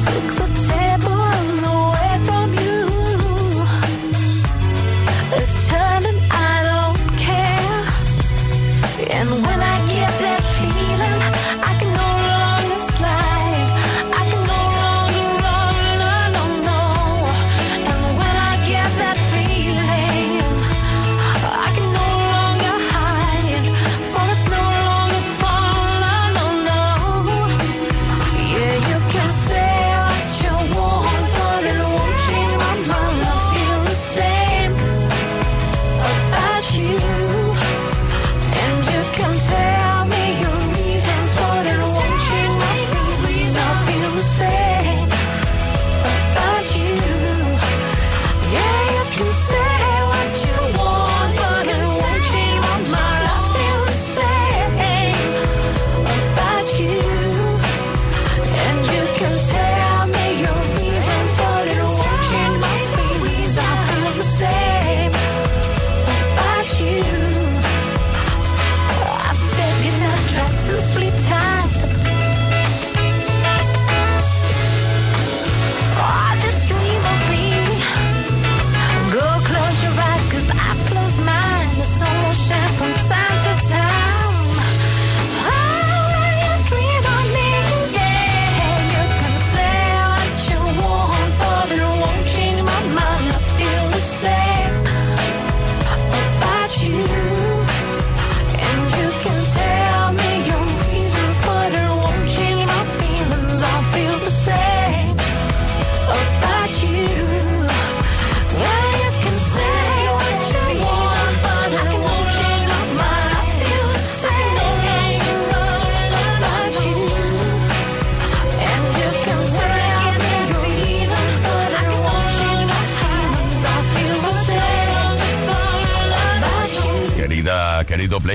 so close.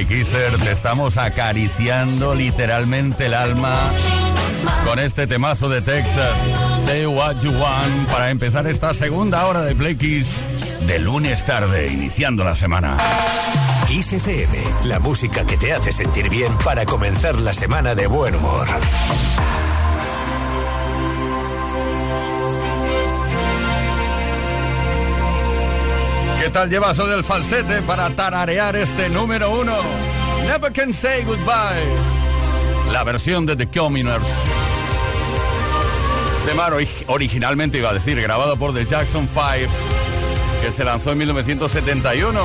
Kisser. Te estamos acariciando literalmente el alma con este temazo de Texas. Say what you want para empezar esta segunda hora de Play Kiss de lunes tarde, iniciando la semana. Kiss FM, la música que te hace sentir bien para comenzar la semana de buen humor. ¿Qué tal llevas hoy el falsete para tararear este número uno? Never Can Say Goodbye. La versión de The Communers. Tema originalmente iba a decir, grabado por The Jackson 5, que se lanzó en 1971.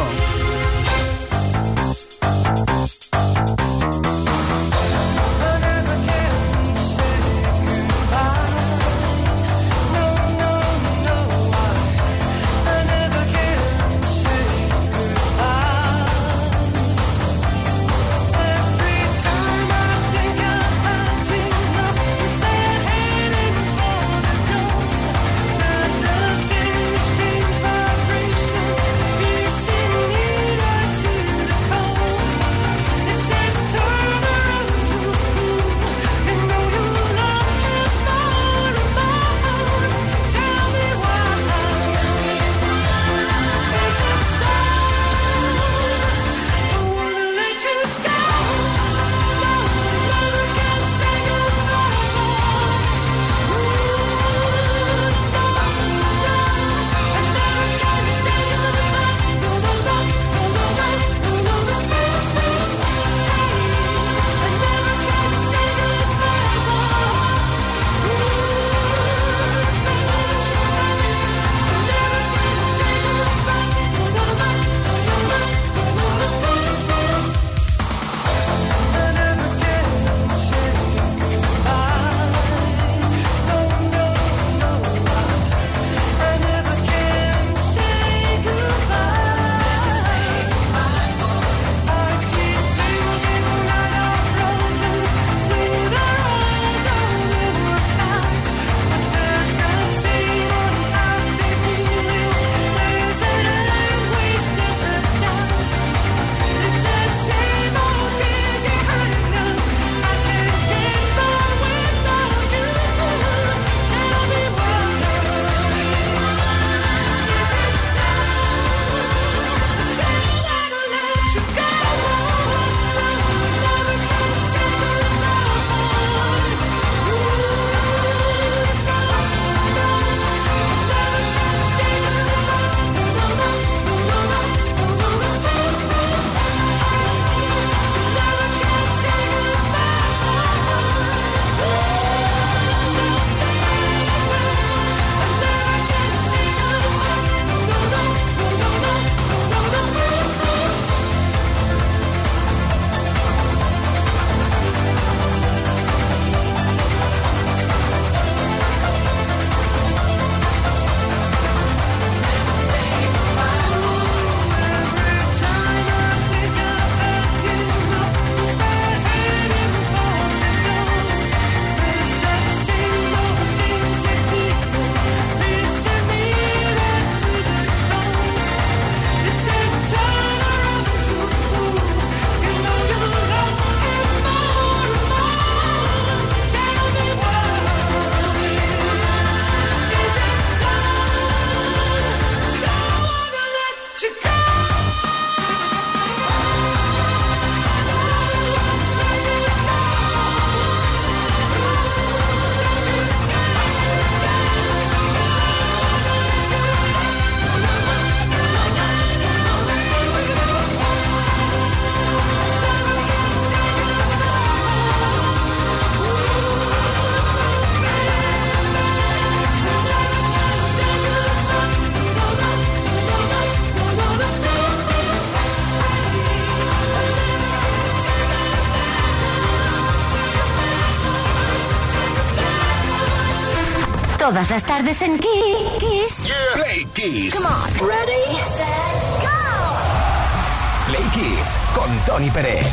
Todas las tardes en Kiss. Play Kiss. Come on. Ready, set, go. Play Kiss con Tony Pérez.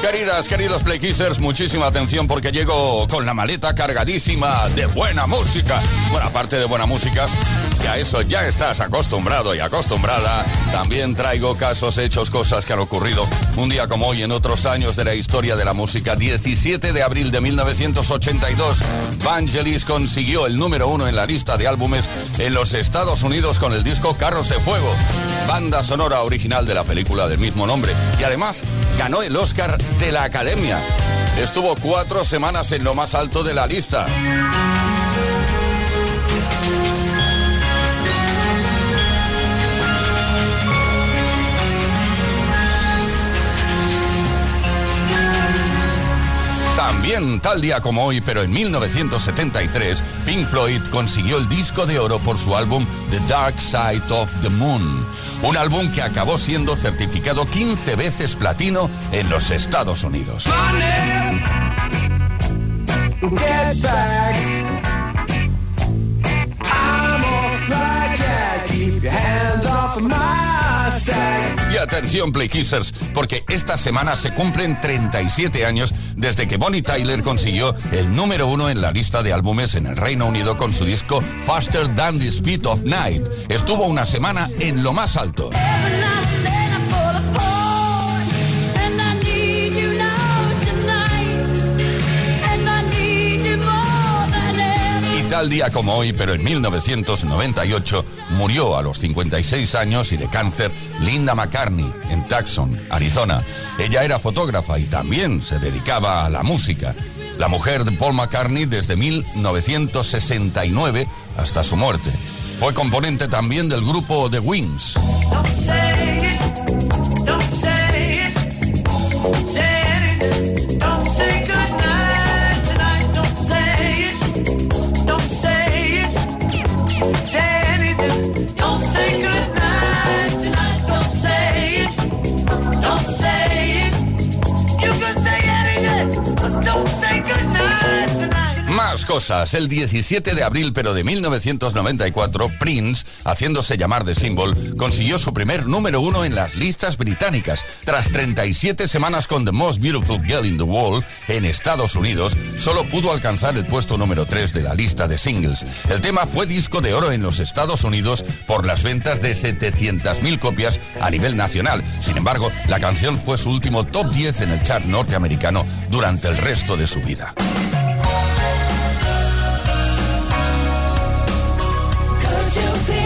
Queridas, queridos Playkissers, muchísima atención porque llego con la maleta cargadísima de buena música. Bueno, aparte de buena música, a eso ya estás acostumbrado y acostumbrada. También traigo casos, hechos, cosas que han ocurrido un día como hoy en otros años de la historia de la música. 17 de abril de 1982, Vangelis consiguió el número uno en la lista de álbumes en los Estados Unidos con el disco Carros de Fuego, banda sonora original de la película del mismo nombre. Y además ganó el Oscar de la Academia. Estuvo cuatro semanas en lo más alto de la lista. También tal día como hoy, pero en 1973, Pink Floyd consiguió el disco de oro por su álbum The Dark Side of the Moon, un álbum que acabó siendo certificado 15 veces platino en los Estados Unidos. Atención, Playkissers, porque esta semana se cumplen 37 años desde que Bonnie Tyler consiguió el número uno en la lista de álbumes en el Reino Unido con su disco Faster Than the Speed of Night. Estuvo una semana en lo más alto. Tal día como hoy, pero en 1998, murió a los 56 años y de cáncer Linda McCartney en Tucson, Arizona. Ella era fotógrafa y también se dedicaba a la música. La mujer de Paul McCartney desde 1969 hasta su muerte. Fue componente también del grupo The Wings. El 17 de abril, pero de 1994, Prince, haciéndose llamar de Symbol, consiguió su primer número uno en las listas británicas. Tras 37 semanas con The Most Beautiful Girl in the World en Estados Unidos, solo pudo alcanzar el puesto número 3 de la lista de singles. El tema fue disco de oro en los Estados Unidos por las ventas de 700.000 copias a nivel nacional. Sin embargo, la canción fue su último top 10 en el chart norteamericano durante el resto de su vida. You be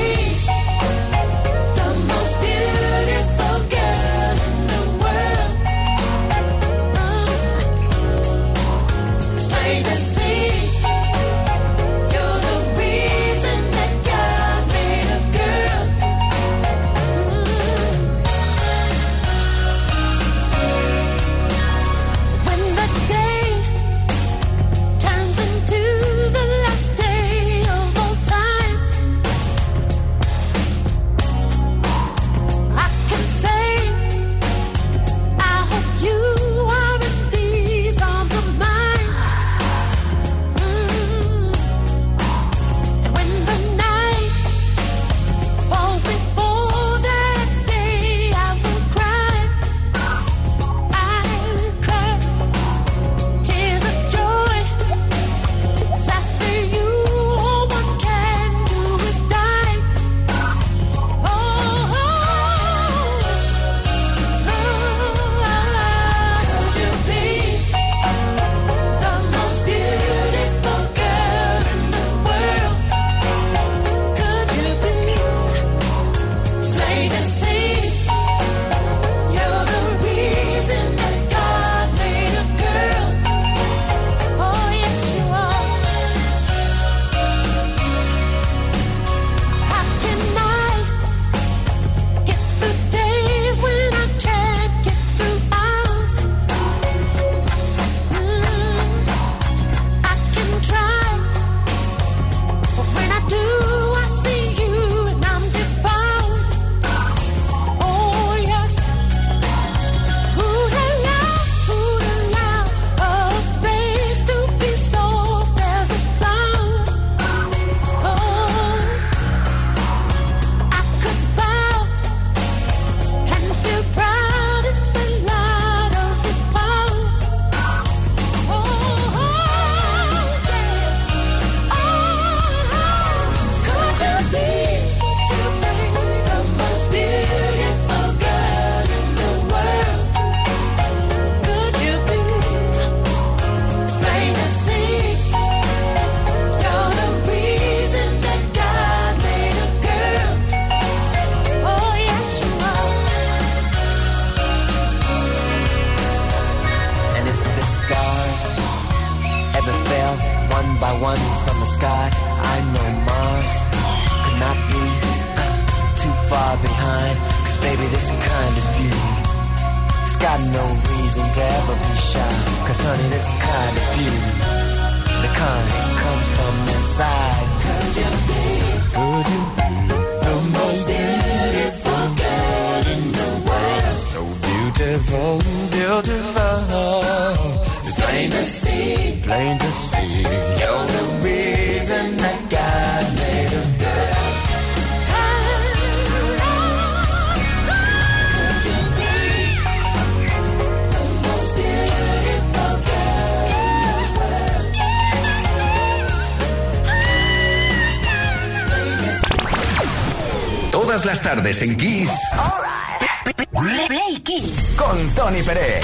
got no reason to ever be shy. Cause honey, this kind of beauty, the kind that comes from inside. Could you be, could you be the most beautiful girl in the world? So beautiful, beautiful. It's plain to see, plain to see. You're the reason that God made a girl. Todas las tardes en Kiss Play Kiss. con Tony Pérez.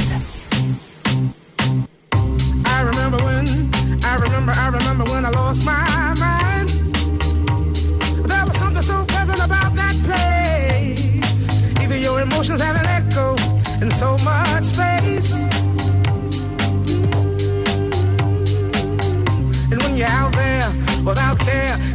I remember when, I remember, I remember when I lost my mind. There was something so pleasant about that place. Even your emotions have an echo in so much space. And when you're out there without care,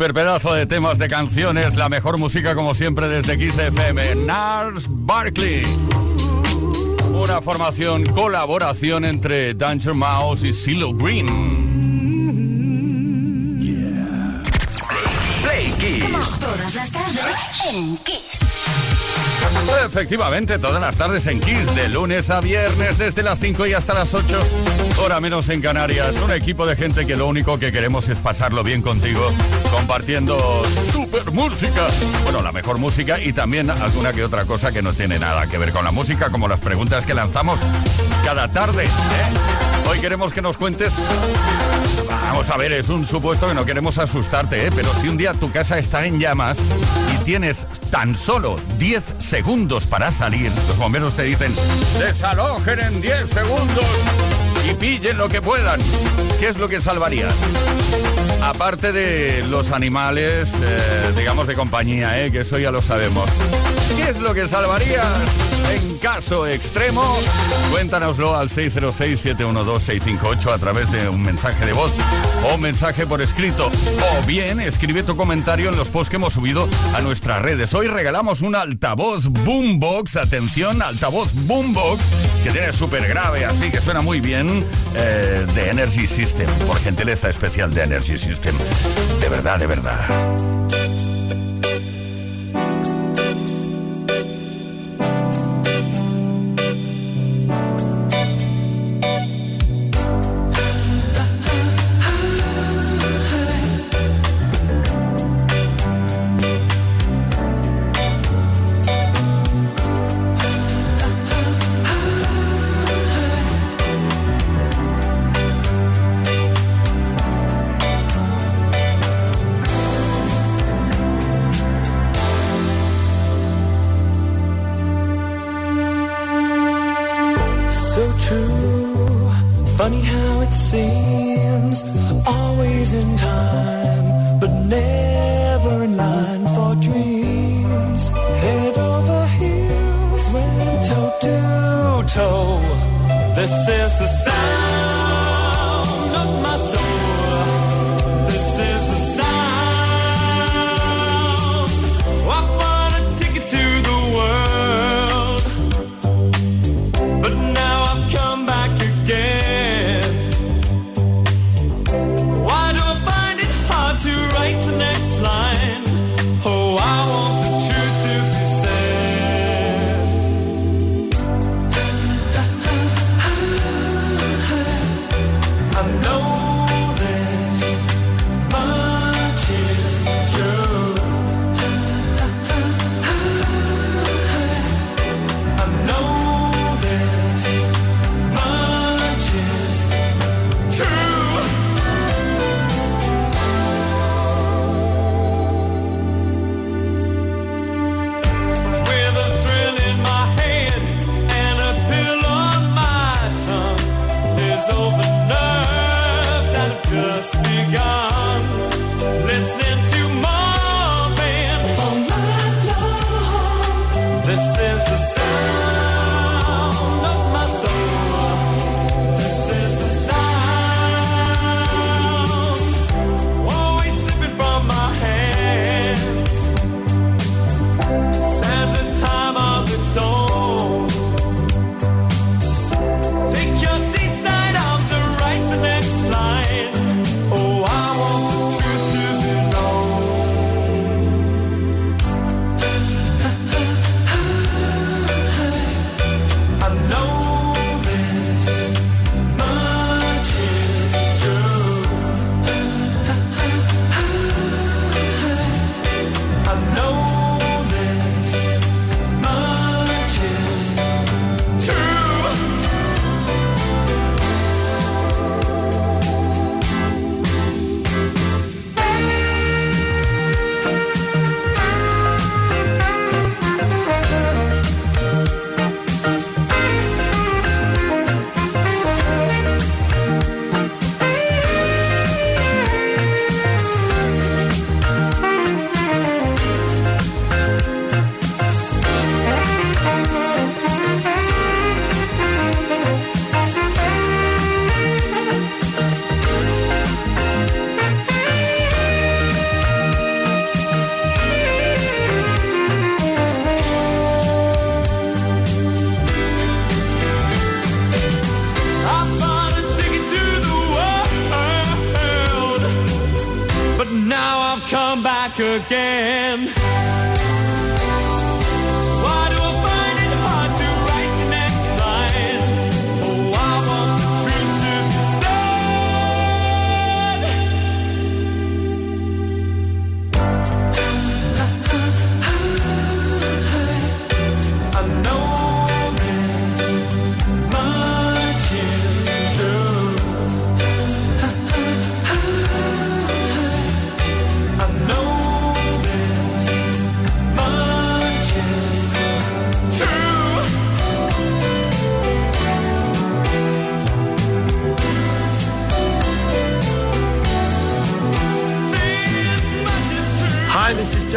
Super pedazo de temas de canciones, la mejor música como siempre desde Kiss FM. Nars Barkley. Una formación, colaboración entre Danger Mouse y CeeLo Green. Todas las tardes en Kiss. Efectivamente, todas las tardes en Kiss, de lunes a viernes, desde las 5 y hasta las 8, hora menos en Canarias. Un equipo de gente que lo único que queremos es pasarlo bien contigo, compartiendo super música. Bueno, la mejor música y también alguna que otra cosa que no tiene nada que ver con la música, como las preguntas que lanzamos cada tarde. ¿eh? Hoy queremos que nos cuentes Vamos a ver, es un supuesto que no queremos asustarte, ¿eh? pero si un día tu casa está en llamas y tienes tan solo 10 segundos para salir, los bomberos te dicen, desalojen en 10 segundos y pillen lo que puedan. ¿Qué es lo que salvarías? Aparte de los animales, eh, digamos de compañía, ¿eh? que eso ya lo sabemos. ¿Qué es lo que salvarías en caso extremo? Cuéntanoslo al 606-712-658 a través de un mensaje de voz o un mensaje por escrito. O bien escribe tu comentario en los posts que hemos subido a nuestras redes. Hoy regalamos un altavoz Boombox, atención, altavoz Boombox, que tiene súper grave, así que suena muy bien, eh, de Energy System, por gentileza especial de Energy System. De verdad, de verdad.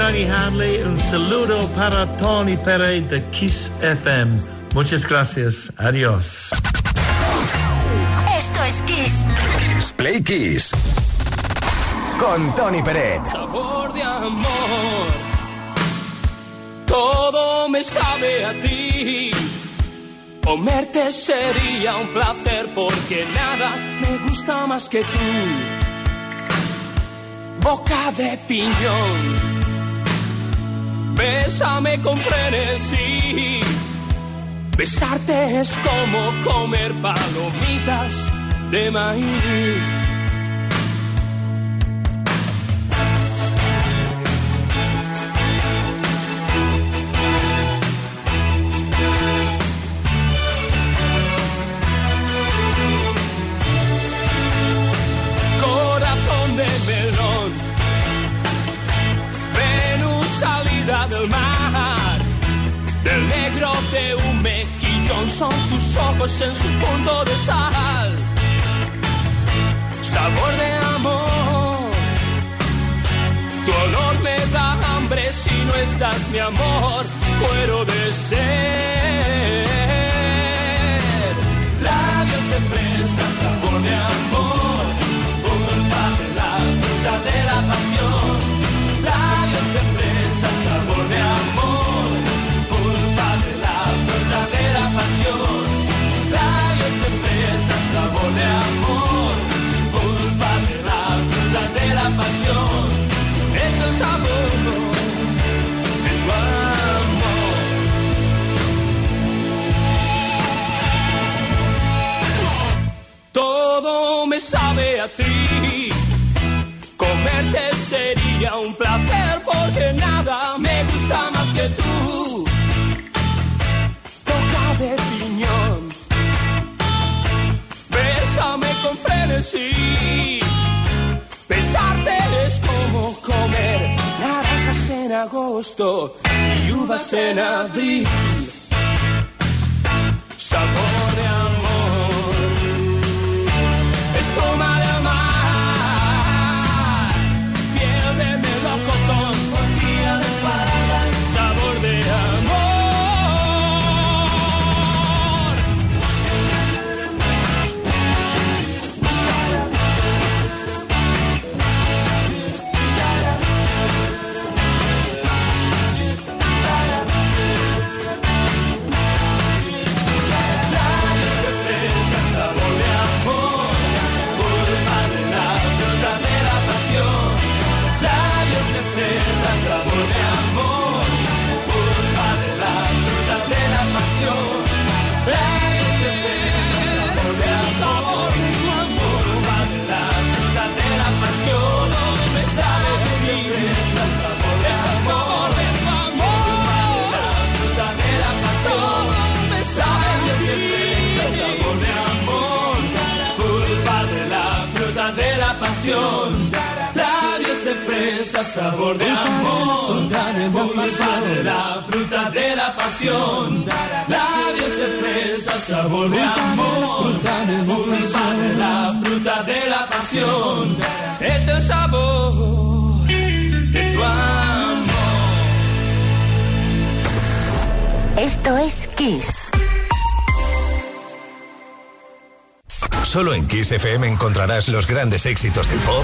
Danny Hanley. Un saludo para Tony Pérez de Kiss FM. Muchas gracias. Adiós. Esto es Kiss. Play Kiss. Con Tony Peret. sabor de amor. Todo me sabe a ti. Comerte sería un placer porque nada me gusta más que tú. Boca de piñón. Bésame con frenesí. Besarte es como comer palomitas de maíz. Son tus ojos en su punto de sal. Sabor de amor, tu olor me da hambre si no estás mi amor, muero de ser. Labios de fresa, sabor de amor, uvas en abril. Sabor de amor, de la fruta de la pasión. Labios de fresa, sabor de amor, de la fruta de la pasión. Es el sabor de tu amor. Esto es Kiss. Solo en Kiss FM encontrarás los grandes éxitos del pop,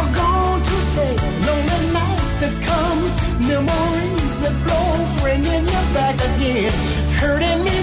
You're to stay. Lonely nights that come, memories that bringing you back again, hurting me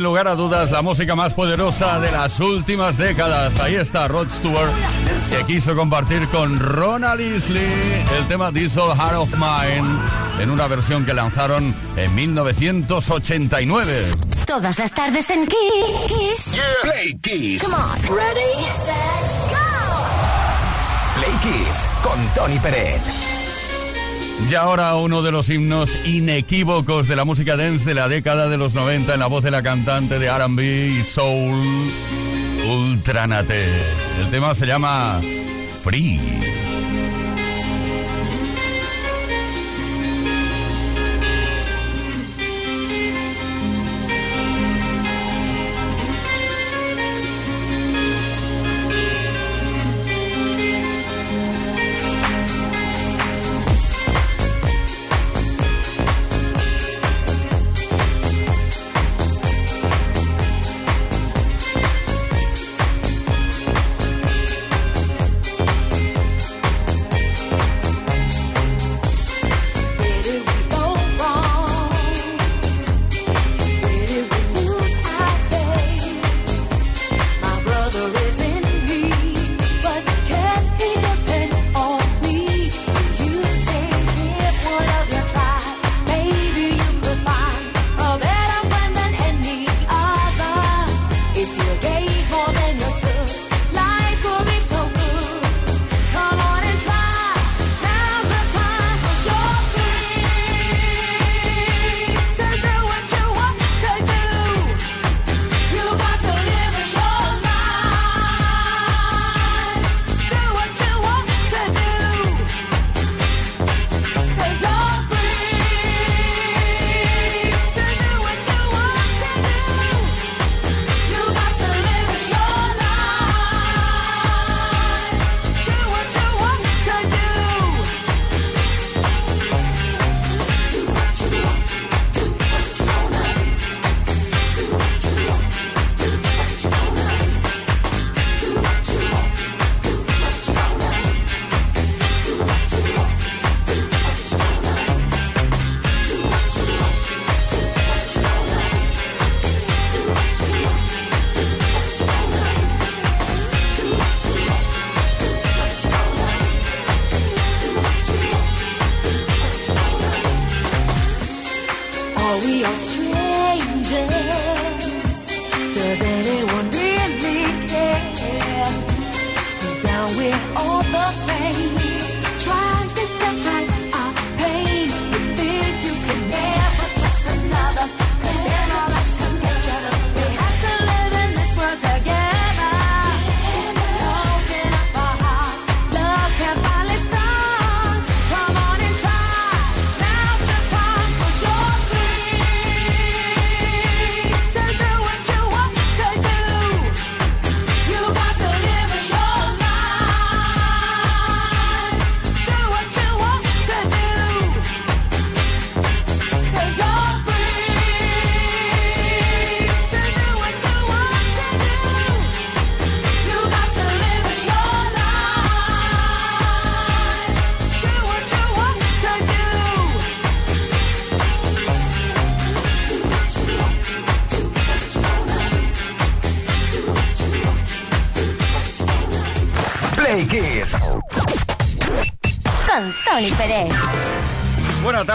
lugar a dudas, la música más poderosa de las últimas décadas. Ahí está Rod Stewart, que quiso compartir con Ronald Isley el tema Diesel Heart of Mine en una versión que lanzaron en 1989. Todas las tardes en Kiss. Play Kiss. Come on. Ready, set, go. Play Kiss con Tony Pérez. Y ahora uno de los himnos inequívocos de la música dance de la década de los 90 en la voz de la cantante de RB y soul, Ultranate. El tema se llama Free.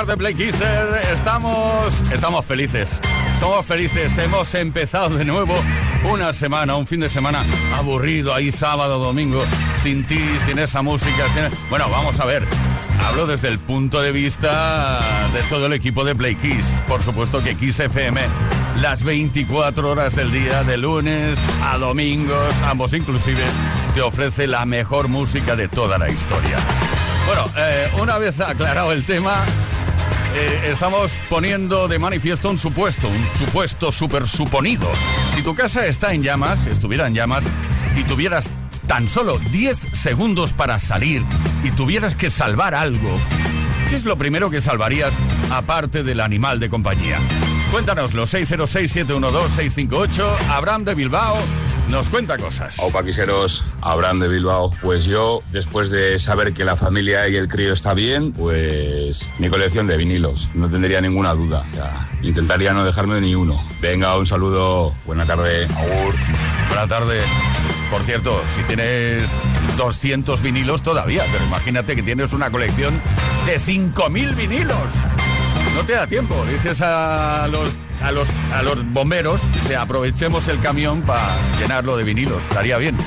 Tardes, Play Kisser. Estamos, estamos felices. Somos felices. Hemos empezado de nuevo una semana, un fin de semana aburrido ahí sábado, domingo, sin ti, sin esa música. sin- Bueno, vamos a ver. Hablo desde el punto de vista de todo el equipo de Play Kiss. Por supuesto que Kiss FM, las 24 horas del día, de lunes a domingos, ambos inclusive, te ofrece la mejor música de toda la historia. Bueno, eh, una vez aclarado el tema, eh, estamos poniendo de manifiesto un supuesto, un supuesto super suponido. Si tu casa está en llamas, estuviera en llamas, y tuvieras tan solo 10 segundos para salir y tuvieras que salvar algo, ¿qué es lo primero que salvarías aparte del animal de compañía? Cuéntanoslo, 606-712-658, Abraham de Bilbao nos cuenta cosas. Opa, quiseros, Abraham de Bilbao. Pues yo, después de saber que la familia y el crío está bien, pues mi colección de vinilos, no tendría ninguna duda. Ya, intentaría no dejarme ni uno. Venga, un saludo, buena tarde, agur. Buenas tardes. Por cierto, si tienes 200 vinilos todavía, pero imagínate que tienes una colección de 5.000 vinilos. No te da tiempo. Dices a los, a los, a los bomberos que aprovechemos el camión para llenarlo de vinilos. Estaría bien.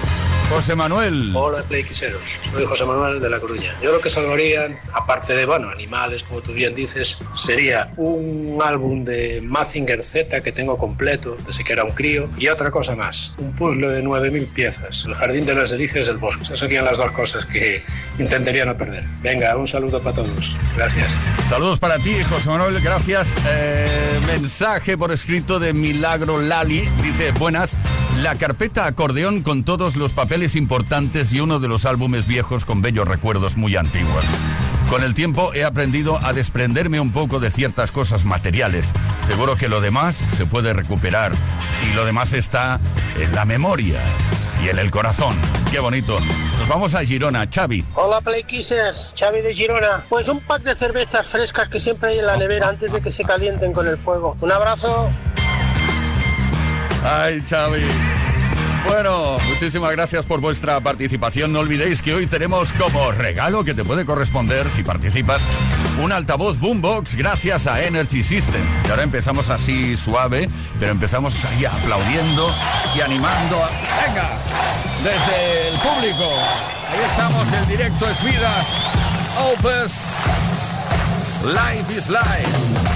José Manuel. Hola, Playquiseros. Soy José Manuel de La Coruña. Yo lo que salvaría, aparte de, bueno, animales, como tú bien dices, sería un álbum de Mazinger Z que tengo completo, desde que era un crío, y otra cosa más, un puzzle de 9.000 piezas, el jardín de las delicias del bosque. Esas serían las dos cosas que intentaría no perder. Venga, un saludo para todos. Gracias. Saludos para ti, José Manuel, gracias. Eh, mensaje por escrito de Milagro Lali. Dice, buenas, la carpeta acordeón con todos los papeles importantes y uno de los álbumes viejos con bellos recuerdos muy antiguos. Con el tiempo he aprendido a desprenderme un poco de ciertas cosas materiales. Seguro que lo demás se puede recuperar y lo demás está en la memoria y en el corazón. Qué bonito. Nos vamos a Girona, Xavi. Hola Playkissers, Xavi de Girona. Pues un pack de cervezas frescas que siempre hay en la nevera antes de que se calienten con el fuego. Un abrazo. Ay, Xavi. Bueno, muchísimas gracias por vuestra participación. No olvidéis que hoy tenemos como regalo que te puede corresponder si participas un altavoz Boombox gracias a Energy System. Y ahora empezamos así suave, pero empezamos ahí aplaudiendo y animando. a- ¡Venga! Desde el público. Ahí estamos, el directo es vidas. Opus. Life is life.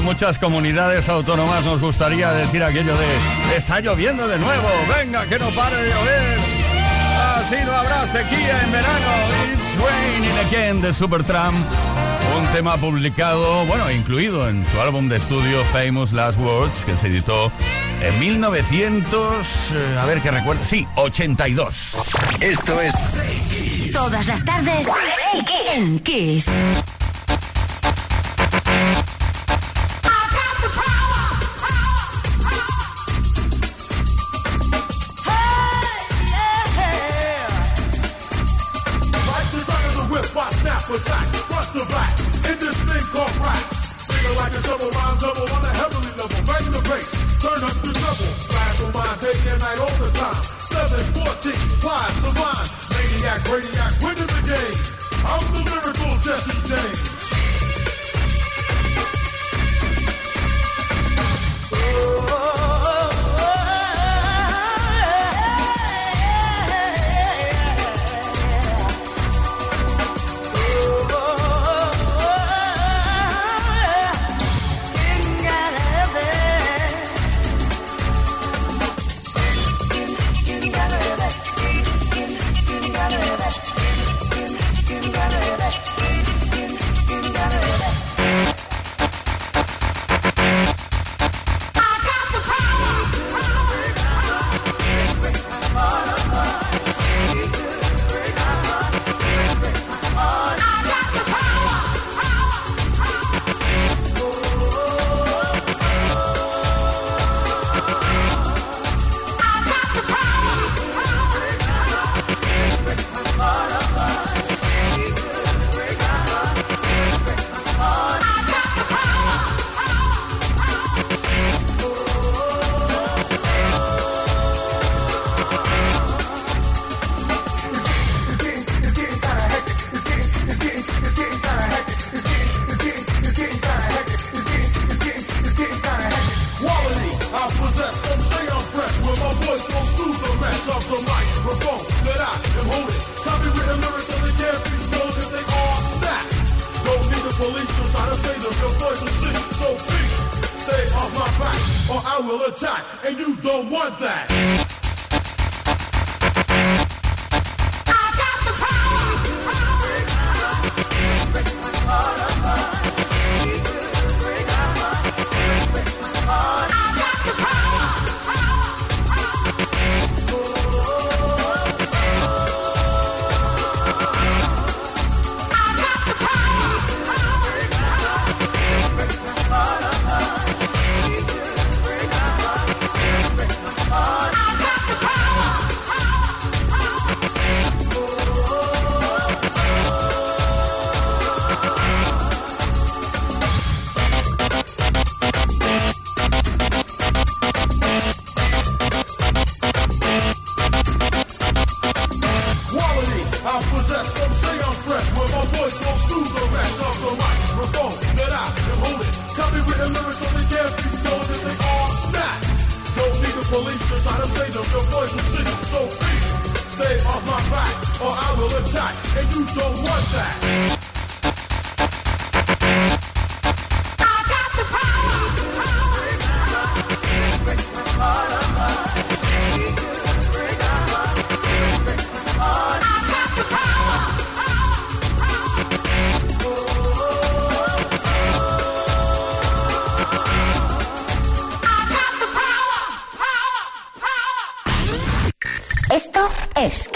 de muchas comunidades autónomas nos gustaría decir aquello de está lloviendo de nuevo, venga que no pare de llover. Así no habrá sequía en verano. It's raining again de Supertramp. Un tema publicado, bueno, incluido en su álbum de estudio Famous Last Words, que se editó en 1900, eh, a ver qué recuerdo, sí, 82. Esto es Todas las tardes en Kiss.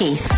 Esto es Kiss.